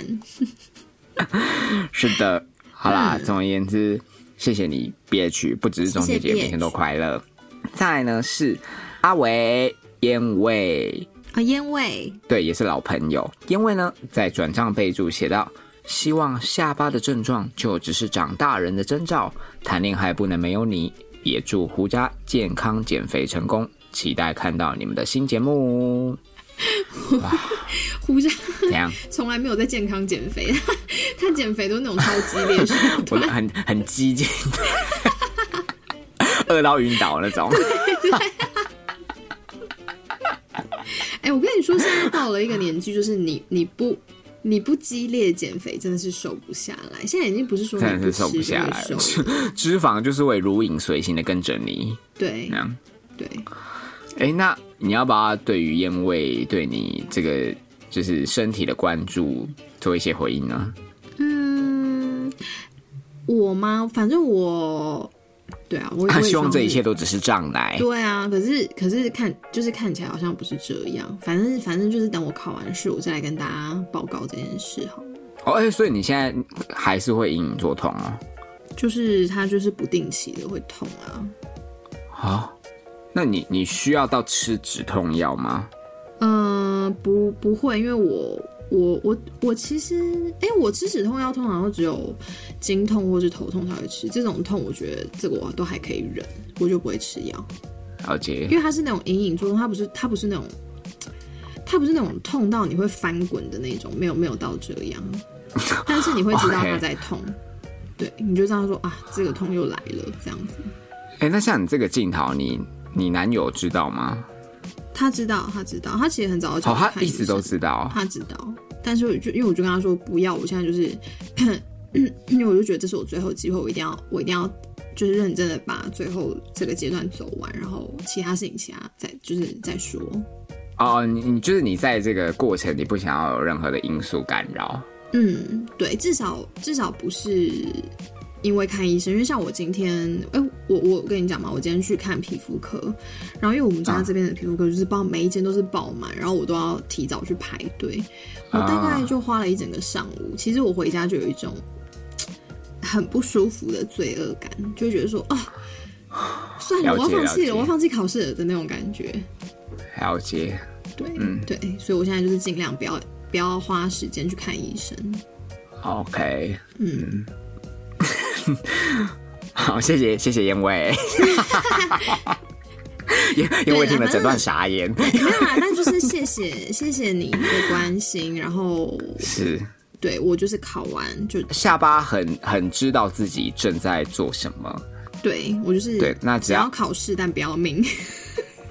S1: [LAUGHS]
S2: 是的，[LAUGHS] 好啦，总而言之，谢谢你憋屈不只是中秋节，每天都快乐。再来呢是阿伟烟味。
S1: 啊，烟味
S2: 对，也是老朋友。烟味呢，在转账备注写到，希望下巴的症状就只是长大人的征兆，谈恋爱不能没有你。也祝胡家健康减肥成功，期待看到你们的新节目。[LAUGHS]
S1: 胡渣
S2: 怎样？[LAUGHS]
S1: 从来没有在健康减肥，他减肥都是那种超激烈 [LAUGHS] 手
S2: 我
S1: 段。
S2: 很很激进，饿到晕倒那种。[LAUGHS]
S1: 哎、我跟你说，现在到了一个年纪，就是你你不你不激烈减肥，真的是瘦不下来。现在已经不是说你
S2: 真的是瘦不下来了，[LAUGHS] 脂肪就是会如影随形的跟着你。
S1: 对
S2: 那样，
S1: 对。
S2: 哎、那你要不要对于烟味对你这个就是身体的关注做一些回应呢？
S1: 嗯，我吗？反正我，对啊，我也
S2: 希望这一切都只是障碍。
S1: 对啊，可是可是看就是看起来好像不是这样。反正反正就是等我考完试，我再来跟大家报告这件事好了。
S2: 哦，哎、所以你现在还是会隐隐作痛吗。
S1: 就是它就是不定期的会痛啊。
S2: 好、那你你需要到吃止痛药吗？
S1: 嗯，不不会，因为我我我我其实，哎、我吃止痛药通常都只有经痛或是头痛才会吃。这种痛，我觉得这个我都还可以忍，我就不会吃药，
S2: 了解
S1: 因为它是那种隐隐作痛，它不是它不是那种。它不是那种痛到你会翻滚的那种，没有没有到这样。[LAUGHS] 但是你会知道他在痛对，你就这样说啊，这个痛又来了，这样子。
S2: 哎、那像你这个镜头，你你男友知道吗？
S1: 他知道，他知道，他其实很早就看医
S2: 他一直都知道。
S1: 他知道，但是我就因为我就跟他说不要，我现在就是，[CLEARS THROAT] 因为我就觉得这是我最后机会，我一定要我一定要就是认真的把最后这个阶段走完，然后其他事情其他再就是再说。
S2: 哦，你你就是你在这个过程，你不想要有任何的因素干扰。
S1: 嗯，对，至少至少不是因为看医生，因为像我今天，哎、我我跟你讲嘛，我今天去看皮肤科，然后因为我们家
S2: 啊
S1: 这边的皮肤科就是报每一间都是爆满，然后我都要提早去排队，我大概
S2: 啊
S1: 就花了一整个上午。其实我回家就有一种很不舒服的罪恶感，就会觉得说啊，算了，
S2: 了
S1: 我要放弃了，
S2: 了
S1: 我要放弃考试了的那种感觉。
S2: 了解。
S1: 对，
S2: 嗯
S1: 对，所以我现在就是尽量不要不要花时间去看医生。
S2: OK，
S1: 嗯，[LAUGHS]
S2: 好，谢谢谢谢燕威。燕燕威听了整段傻眼。
S1: 没有啦，那就是谢谢谢谢你的关心，然后
S2: 是
S1: 对我就是考完就
S2: 下巴很很知道自己正在做什么。
S1: 对我就是
S2: 对那只
S1: 只
S2: 要
S1: 要考试但不要命，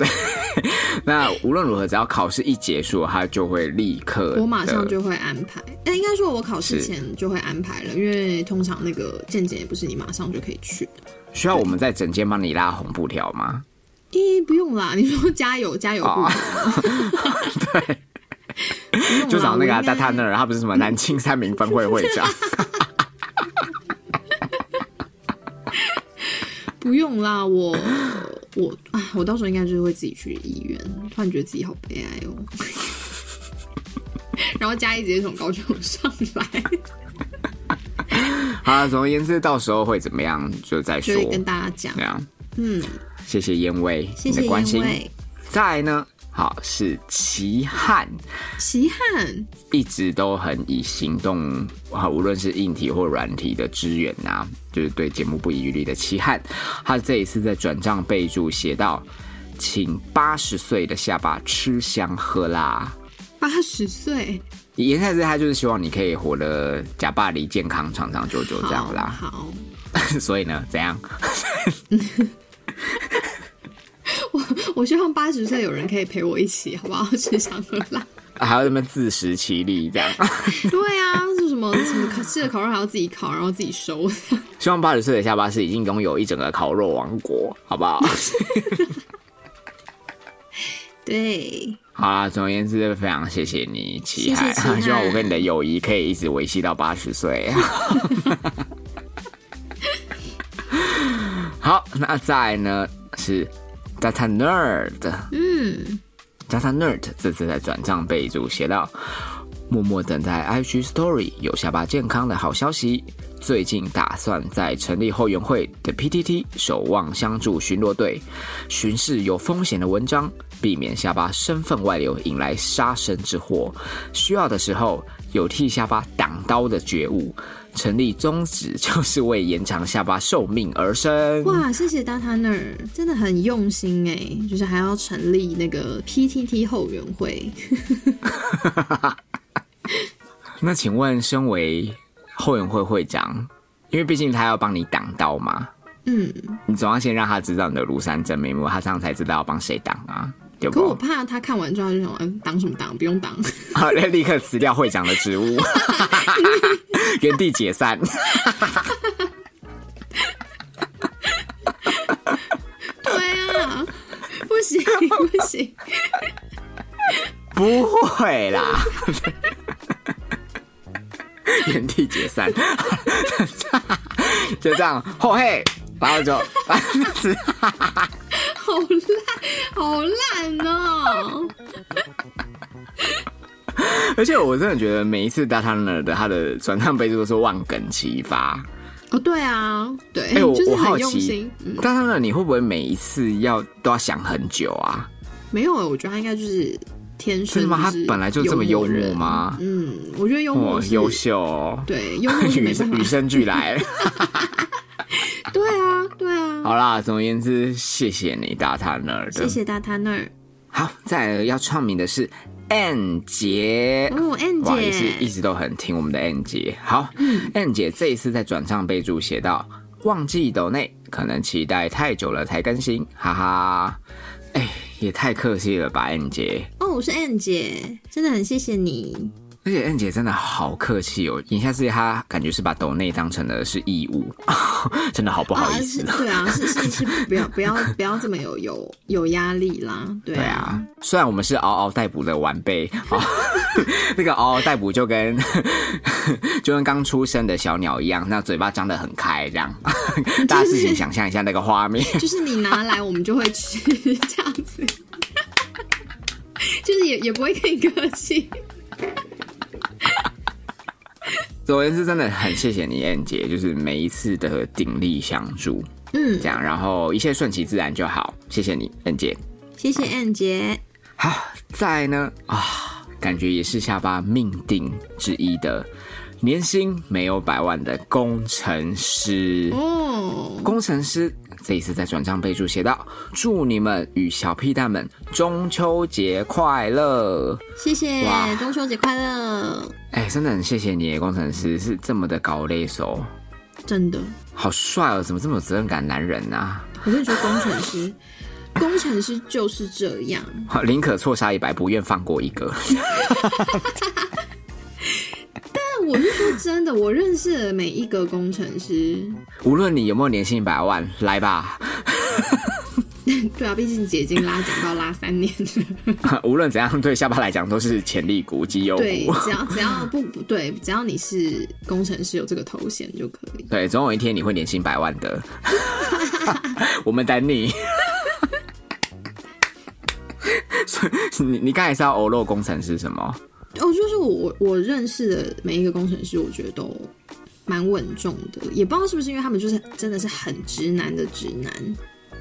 S1: [LAUGHS]
S2: 那无论如何，只要考试一结束，他就会立刻。
S1: 我马上就会安排。哎，应该说我考试前就会安排了，因为通常那个健检也不是你马上就可以去的。
S2: 需要我们在整间帮你拉红布条吗？
S1: 咦，不用啦，[LAUGHS] 你说加油加油
S2: 哦 [LAUGHS] 对，就找那个啊
S1: 我应该
S2: 大他那儿，他不是什么南京三明分会会长。
S1: 不用啦，我我啊，我到时候应该就是会自己去医院，突然觉得自己好悲哀哦。[LAUGHS] 然后嘉义直接从高雄上来，[LAUGHS]
S2: 好了，总而言之，到时候会怎么样就再说
S1: 跟大家讲
S2: 这。样，
S1: 嗯，
S2: 谢谢燕威
S1: 谢谢
S2: 你的关心。再来呢，好是齐汉，
S1: 齐汉，
S2: 一直都很以行动啊，无论是硬体或软体的支援呐、就是对节目不遗余力的齐汉，他这一次在转账备注写到，请八十岁的下巴吃香喝辣。
S1: 八十岁，
S2: 言下之意，他就是希望你可以活得假巴黎健康长长久久这样啦。
S1: 好，[LAUGHS]
S2: 所以呢，怎样？[LAUGHS]
S1: 我希望八十岁有人可以陪我一起，好不好？[LAUGHS] 吃香喝辣。[LAUGHS]
S2: 还要这么自食其力这样？[LAUGHS]
S1: 对啊，是什么什么烤吃的烤肉还要自己烤，然后自己收。
S2: 希望八十岁的下巴是已经拥有一整个烤肉王国，好不好？
S1: 对，
S2: 好啦，总而言之，非常谢谢你，齐海。
S1: 谢谢
S2: 希望我跟你的友谊可以一直维系到八十岁。好，那再来呢是 Data Nerd，
S1: 嗯
S2: ，Data Nerd 这次在转账备注写到：默默等待 IG Story 有下巴健康的好消息。最近打算在成立后援会的 PTT 守望相助巡逻队，巡视有风险的文章，避免下巴身份外流引来杀身之祸。需要的时候有替下巴挡刀的觉悟。成立宗旨 [LAUGHS] 就是为延长下巴寿命而生。
S1: 哇，谢谢 Data Nerd，真的很用心哎，就是还要成立那个 PTT 后援会。[LAUGHS]
S2: 那请问，身为后援会会长，因为毕竟他要帮你挡刀嘛，
S1: 嗯，
S2: 你总要先让他知道你的庐山真面目，他这样才知道要帮谁挡啊，对
S1: 可我？怕他看完之后就想，嗯，挡什么挡？不用挡。
S2: 好，[LAUGHS] 立刻辞掉会长的职务，[LAUGHS] 原地解散。[LAUGHS]
S1: 对啊，不行不行，
S2: 不会啦，原地解散，就这样，后嘿，然后就，[LAUGHS]
S1: 好烂，好烂哦！[LAUGHS]
S2: 而且我真的觉得每一次 Data Nerd 的他的转账备注都是万梗齐发。
S1: 哦，对啊，对，
S2: 哎、我
S1: 就是
S2: 我好奇
S1: 心。嗯
S2: ，Data Nerd 你会不会每一次要都要想很久啊？
S1: 没有，我觉得他应该就是天生。
S2: 真的吗？他本来就这么幽默
S1: 人？
S2: 吗？
S1: 嗯，我觉得幽默
S2: 优秀哦，
S1: 对，幽默是 [LAUGHS]
S2: 与。生俱来。[LAUGHS]
S1: 对啊，对啊。
S2: 好啦，总而言之，谢谢你，Data Nerd。
S1: 谢谢大他那儿。
S2: 好，再来要唱名的是 N 姐。
S1: 哦，N
S2: 姐，也是一，直都很听我们的 N 姐。好、n 姐这一次在转账备注写到忘记抖内，可能期待太久了才更新，哈哈。哎，也太客气了吧，N 姐。
S1: 哦，我是 N 姐，真的很谢谢你。
S2: 而且 N 姐真的好客气哦，眼下之意她感觉是把抖内当成了是义务，[LAUGHS] 真的好不好意思。[LAUGHS]
S1: 对啊，是是是，不要不要不要这么有有有压力啦，对
S2: 对啊，虽然我们是嗷嗷待哺的晚辈，啊，[LAUGHS] 那个嗷嗷待哺就跟就跟刚出生的小鸟一样，那嘴巴张得很开，这样，大家自己想象一下那个画面。
S1: 就是你拿来我们就会吃这样子，就是也也不会跟你客气。[LAUGHS]
S2: 总而言之，真的很谢谢你燕姐，就是每一次的鼎力相助，
S1: 嗯
S2: 这，样，然后一切顺其自然就好，谢谢你燕姐。
S1: 谢谢燕姐。
S2: 好，再来呢啊，感觉也是下巴命定之一的，年薪没有百万的工程师。
S1: 哦，
S2: 工程师这一次在转账备注写道：“祝你们与小屁蛋们中秋节快乐
S1: 谢谢，中秋节快乐！！”
S2: 哎，真的很谢谢你，工程师是这么的搞勒手，
S1: 真的，
S2: 好帅哦！怎么这么有责任感的男人啊？
S1: 我跟你说，工程师，[LAUGHS] 工程师就是这样。
S2: 好宁可错杀一百，不愿放过一个。[LAUGHS]
S1: 但我是说真的，我认识的每一个工程师，[LAUGHS]
S2: 无论你有没有年薪一百万，来吧。[LAUGHS]
S1: 对啊，毕竟姐已经拉警报拉三年了。[LAUGHS]
S2: 无论怎样，对下巴来讲都是潜力股、绩优
S1: 对
S2: 股。，
S1: 只要只要不不对，只要你是工程师有这个头衔就可以。
S2: 对，总有一天你会年薪百万的。我们等你。所以你你刚才是要欧露工程师什么？
S1: 哦，就是我我我认识的每一个工程师，我觉得都蛮稳重的，也不知道是不是因为他们就是真的是很直男的直男。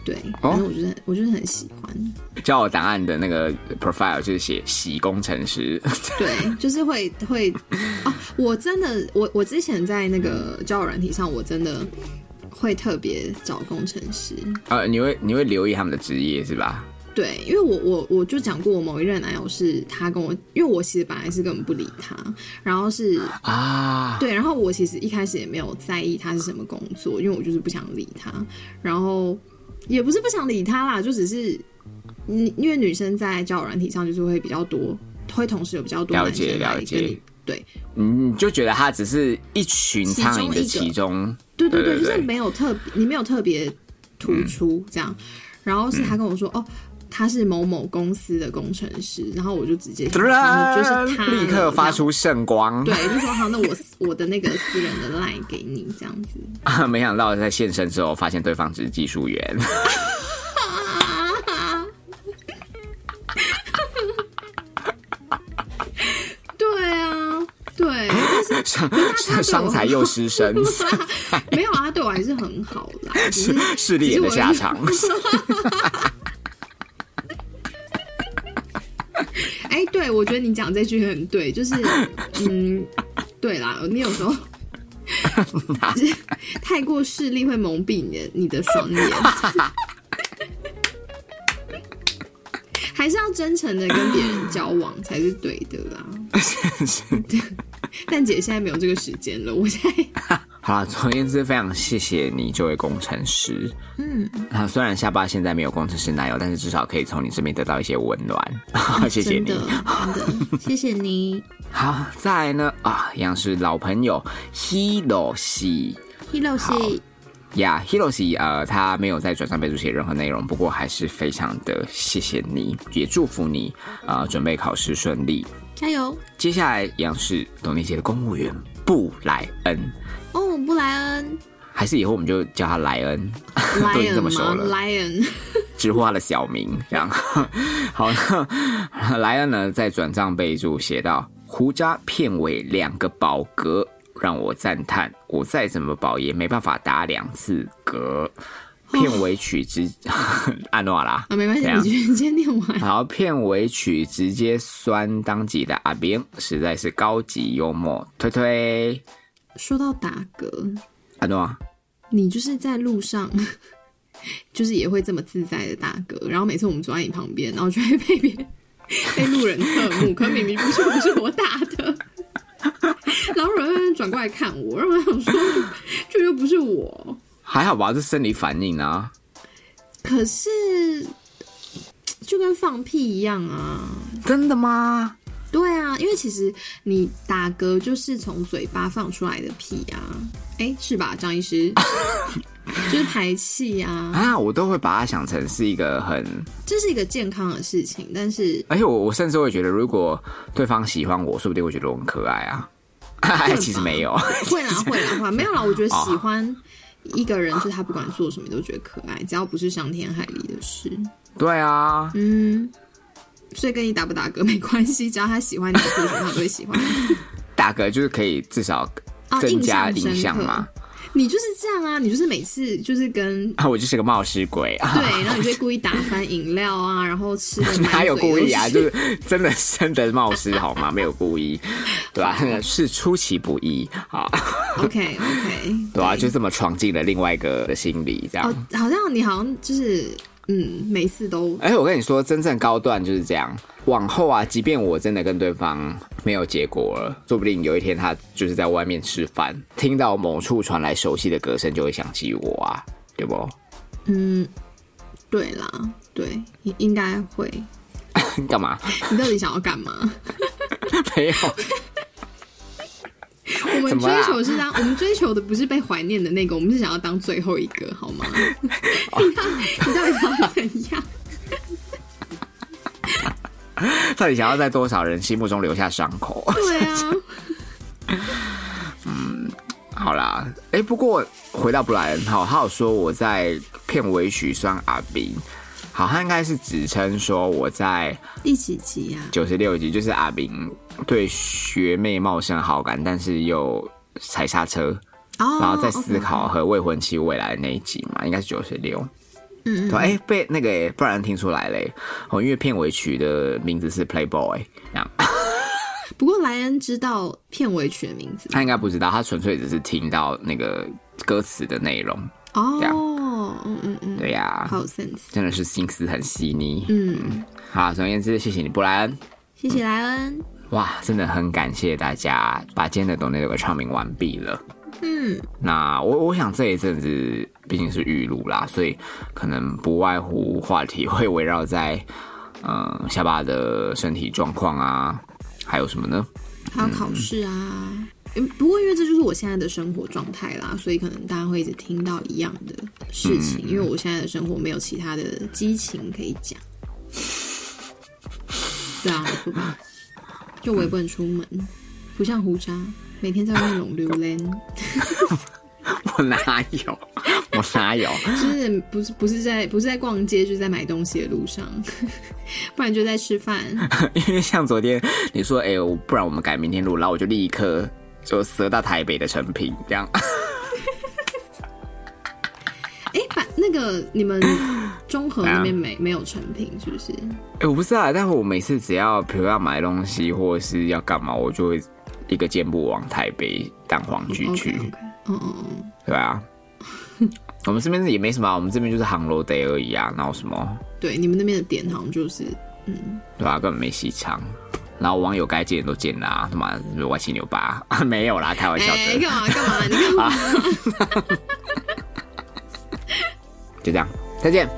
S1: 对，反正我觉得我就是很喜欢，
S2: 叫我答案的那个 profile 就是写洗工程师。
S1: 对，就是会会啊，我真的我我之前在那个交友软体上，我真的会特别找工程师，
S2: 呃，你会你会留意他们的职业是吧？
S1: 对，因为我我我就讲过，我某一任男友是他跟我，因为我其实本来是根本不理他，然后是
S2: 啊，
S1: 对，然后我其实一开始也没有在意他是什么工作，因为我就是不想理他，然后也不是不想理他啦，就只是嗯，因为女生在交友软体上就是会比较多，会同时有比较多
S2: 了解了解。
S1: 对。
S2: 你就觉得他只是一群苍蝇的其中，
S1: 对对对，
S2: 对对对。
S1: 就是没有特别，你没有特别突出这样，然后是他跟我说、哦。他是某某公司的工程师，然后我就直接就是他
S2: 立刻发出圣光。
S1: 对，就说好，那我我的那个私人的 line 给你这样子。[LAUGHS]
S2: 没想到在现身之后，发现对方只是技术员。[LAUGHS]
S1: 对啊，对，
S2: 伤
S1: 我
S2: 财又失身，[LAUGHS]
S1: 没有啊，他对我还是很好啦，只是
S2: 势利眼的下场。
S1: 哎，对我觉得你讲这句很对，就是嗯，对啦，你有时候 [LAUGHS] 就是太过势利会蒙蔽你的你的双眼。还是要真诚的跟别人交往才是对的啦。[LAUGHS] 但姐现在没有这个时间了，我现在 [LAUGHS]
S2: 好了，总而言之，非常谢谢你这位工程师。嗯，啊，虽然下巴现在没有工程师男友，但是至少可以从你这边得到一些温暖。[LAUGHS] 谢谢你
S1: 真的。真的谢谢你
S2: 好，再来呢啊，一样是老朋友 Hiroshi。
S1: ，Hiroshi。
S2: 呀、，hiroshi，呃，他没有在转账备注写任何内容，不过还是非常的谢谢你，也祝福你呃准备考试顺利。
S1: 加油！
S2: 接下来一样是董丽杰的公务员布莱恩，
S1: 哦，布莱恩
S2: 还是以后我们就叫他莱恩，[LAUGHS] 都已经这么熟了。
S1: ？Lion，
S2: 直呼他的小名，这样。[LAUGHS] 好，那莱恩呢在转账备注写到：胡渣片尾两个饱格，让我赞叹，我再怎么保也没办法打两次嗝。片尾曲直 [LAUGHS] 按诺啦
S1: 啊，没关系，你继续先念完。
S2: 好，片尾曲直接酸当季的阿兵，实在是高级幽默，推推
S1: 说到打嗝，
S2: 阿诺。
S1: 你就是在路上，就是也会这么自在的打嗝，然后每次我们坐在你旁边，然后就会被别人 [LAUGHS] 被路人侧目，可明明不是不是我打的。[LAUGHS] 然后有人转过来看我，然后我想说，[LAUGHS] 就就又不是我。
S2: 还好吧，这生理反应啊。
S1: 可是就跟放屁一样啊。
S2: 真的吗？
S1: 对啊，因为其实你打嗝就是从嘴巴放出来的屁啊，哎，是吧，张医师？[LAUGHS] 就是排气啊，
S2: 啊，我都会把它想成是一个很，
S1: 这是一个健康的事情，但是
S2: 而且我我甚至会觉得，如果对方喜欢我，说不定会觉得我很可爱啊。[LAUGHS] 其实没有，
S1: 会啦会啦会，没有啦。我觉得喜欢一个人，就是他不管做什么都觉得可爱，只要不是伤天害理的事。
S2: 对啊，
S1: 嗯，所以跟你打不打嗝没关系，只要他喜欢你做什么，他都会喜欢你。[LAUGHS]
S2: 打嗝就是可以至少
S1: 哦
S2: 增加印
S1: 象
S2: 嘛。
S1: 你就是这样啊，你就是每次就是跟
S2: 啊，我就是个冒失鬼啊！
S1: 对，然后你就会故意打翻饮料啊，然后吃的 [LAUGHS]
S2: 哪有故意啊？
S1: 就
S2: 就是真的真的冒失好吗？没有故意，对吧、[LAUGHS] 是出其不意啊
S1: ，OK OK，[LAUGHS]
S2: 对啊、就这么闯进了另外一个的心里，这样。
S1: 哦，好像你好像就是嗯，每次都
S2: 而且我跟你说，真正高段就是这样。往后啊，即便我真的跟对方没有结果了，说不定有一天他就是在外面吃饭，听到某处传来熟悉的歌声，就会想起我啊，对不？
S1: 嗯，对啦，对，应应该会。[LAUGHS]
S2: 干嘛？[LAUGHS]
S1: 你到底想要干嘛？[LAUGHS]
S2: 没有，[LAUGHS]
S1: 我们追求是当我们追求的不是被怀念的那个，我们是想要当最后一个，好吗？[LAUGHS] 你到你到底想要怎样？[LAUGHS]
S2: 到底想要在多少人心目中留下伤口？
S1: 对啊，嗯
S2: 好啦，哎、不过回到布莱恩哈，他有说我在片尾曲算阿宾，好，他应该是指称说我在
S1: 第几集啊？
S2: 九十六集，就是阿宾对学妹茂盛好感，但是又踩刹车，
S1: 哦，
S2: 然后再思考和未婚妻未来的那一集嘛，应该是九十六。
S1: 嗯
S2: 对，哎、被那个、欸、不然听出来嘞，哦，因为片尾曲的名字是 Playboy，这样 [LAUGHS]
S1: 不过莱恩知道片尾曲的名字
S2: 他应该不知道，他纯粹只是听到那个歌词的内容。
S1: 哦，嗯嗯嗯，
S2: 对呀、
S1: 好。
S2: 真的是心思很细腻。
S1: 嗯，
S2: 好，总而言之，谢谢你，布莱恩。
S1: 谢谢莱恩。
S2: 哇，真的很感谢大家把今天的懂内都给唱明完毕了。
S1: 嗯，
S2: 那我我想这一阵子毕竟是预录啦，所以可能不外乎话题会围绕在嗯下巴的身体状况啊，还有什么呢？
S1: 还有考试啊。嗯，不过因为这就是我现在的生活状态啦，所以可能大家会一直听到一样的事情，因为我现在的生活没有其他的激情可以讲。[LAUGHS] 对啊，没错吧？就我也不能出门，不像胡渣，每天在外面拢溜 [LAUGHS] 连，
S2: 我哪有？我哪有？[LAUGHS]
S1: 就是不是不是在不是在逛街，就是在买东西的路上，[LAUGHS] 不然就在吃饭。
S2: 因为像昨天你说，哎、我不然我们改明天录，然后我就立刻就折到台北的成品，这样。
S1: 那个你们 [COUGHS] 中和那边没没有成品是不是？
S2: 哎、我不知道，但是我每次只要比如要买东西或者是要干嘛，我就会一个箭步往台北蛋黄区去
S1: 嗯嗯嗯，
S2: 对啊。[LAUGHS] 我们这边也没什么啊，我们这边就是航楼 day 而已啊，哪有什么，
S1: 对，你们那边的点好像就是嗯，
S2: 对吧、根本没戏唱。然后网友该见的都见了啊，他妈歪七扭八？[LAUGHS] 没有啦，开玩笑
S1: 哎、
S2: 的。
S1: 干嘛干嘛？你干嘛？
S2: 就这样，再见。